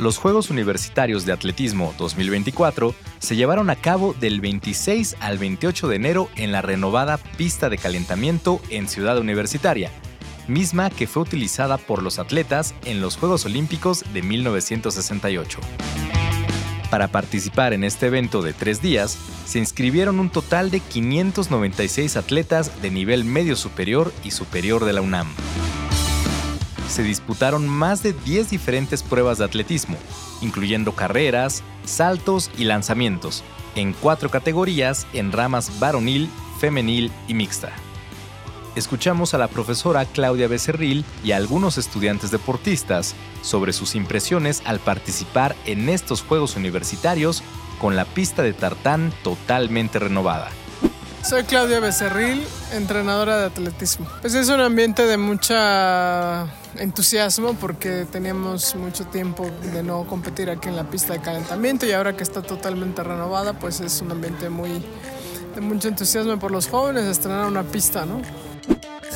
Los Juegos Universitarios de Atletismo 2024 se llevaron a cabo del 26 al 28 de enero en la renovada pista de calentamiento en Ciudad Universitaria, misma que fue utilizada por los atletas en los Juegos Olímpicos de 1968. Para participar en este evento de tres días, se inscribieron un total de 596 atletas de nivel medio superior y superior de la UNAM se disputaron más de 10 diferentes pruebas de atletismo, incluyendo carreras, saltos y lanzamientos, en cuatro categorías en ramas varonil, femenil y mixta. Escuchamos a la profesora Claudia Becerril y a algunos estudiantes deportistas sobre sus impresiones al participar en estos Juegos Universitarios con la pista de tartán totalmente renovada. Soy Claudia Becerril, entrenadora de atletismo. Pues es un ambiente de mucha entusiasmo porque teníamos mucho tiempo de no competir aquí en la pista de calentamiento y ahora que está totalmente renovada, pues es un ambiente muy de mucho entusiasmo por los jóvenes estrenar una pista, ¿no?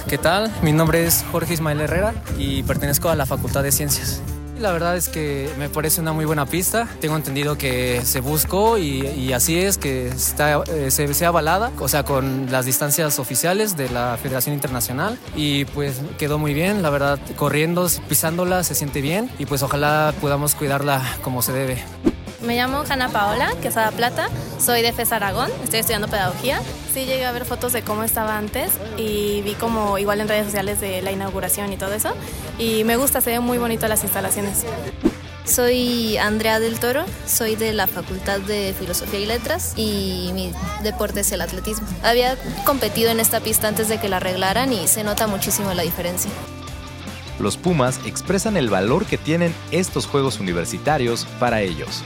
¿Qué tal? Mi nombre es Jorge Ismael Herrera y pertenezco a la Facultad de Ciencias. La verdad es que me parece una muy buena pista. Tengo entendido que se buscó y, así es, que está, eh, se sea avalada, o sea, con las distancias oficiales de la Federación Internacional. Y pues quedó muy bien, la verdad, corriendo, pisándola, se siente bien y pues ojalá podamos cuidarla como se debe. Me llamo Hanna Paola, Quesada Plata, soy de FES Aragón, estoy estudiando pedagogía. Sí llegué a ver fotos de cómo estaba antes y vi como igual en redes sociales de la inauguración y todo eso. Y me gusta, se ven muy bonitas las instalaciones. Soy Andrea del Toro, soy de la Facultad de Filosofía y Letras y mi deporte es el atletismo. Había competido en esta pista antes de que la arreglaran y se nota muchísimo la diferencia. Los Pumas expresan el valor que tienen estos Juegos Universitarios para ellos.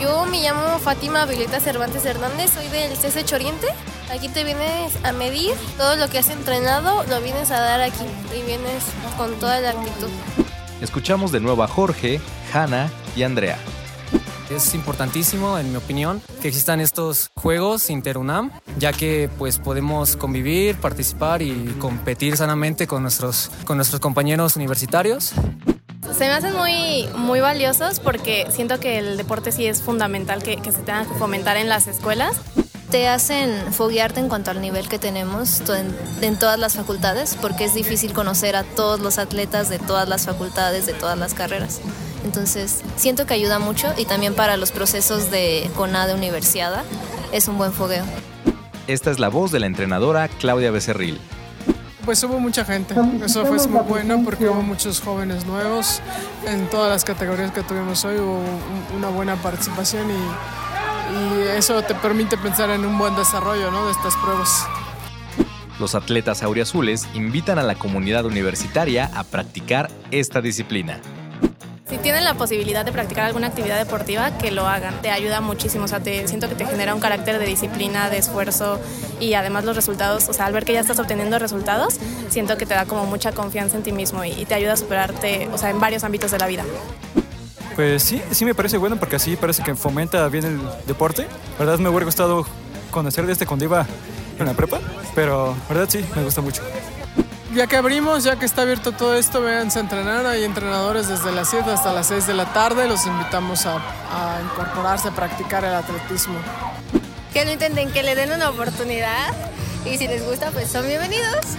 Yo me llamo Fátima Violeta Cervantes Hernández, soy del CSH Oriente. Aquí te vienes a medir todo lo que has entrenado, lo vienes a dar aquí y vienes con toda la actitud. Escuchamos de nuevo a Jorge, Hanna y Andrea. Es importantísimo, en mi opinión, que existan estos juegos interunam, ya que pues podemos convivir, participar y competir sanamente con nuestros, con nuestros compañeros universitarios. Se me hacen muy, muy valiosos porque siento que el deporte sí es fundamental que, que se tenga que fomentar en las escuelas te hacen foguearte en cuanto al nivel que tenemos en, en, todas las facultades, porque es difícil conocer a todos los atletas de todas las facultades, de todas las carreras. Entonces, siento que ayuda mucho y también para los procesos de CONA de universidad es un buen fogueo. Esta es la voz de la entrenadora Claudia Becerril. Pues hubo mucha gente, eso fue muy bueno porque hubo muchos jóvenes nuevos en todas las categorías que tuvimos hoy, hubo una buena participación y, y eso te permite pensar en un buen desarrollo ¿no? de estas pruebas. Los atletas auriazules invitan a la comunidad universitaria a practicar esta disciplina. Tienen la posibilidad de practicar alguna actividad deportiva, que lo hagan. Te ayuda muchísimo. O sea, te, siento que te genera un carácter de disciplina, de esfuerzo y además los resultados, o sea, al ver que ya estás obteniendo resultados, siento que te da como mucha confianza en ti mismo y, y te ayuda a superarte, o sea, en varios ámbitos de la vida. Pues sí, sí me parece bueno porque así parece que fomenta bien el deporte. La verdad me hubiera gustado conocer de este cuando iba en la prepa, pero la verdad sí, me gusta mucho ya que abrimos, ya que está abierto todo esto, véanse a entrenar. Hay entrenadores desde las 7 hasta las 6 de la tarde. Los invitamos a, a incorporarse, a practicar el atletismo. Que no intenten, que le den una oportunidad. Y si les gusta, pues son bienvenidos.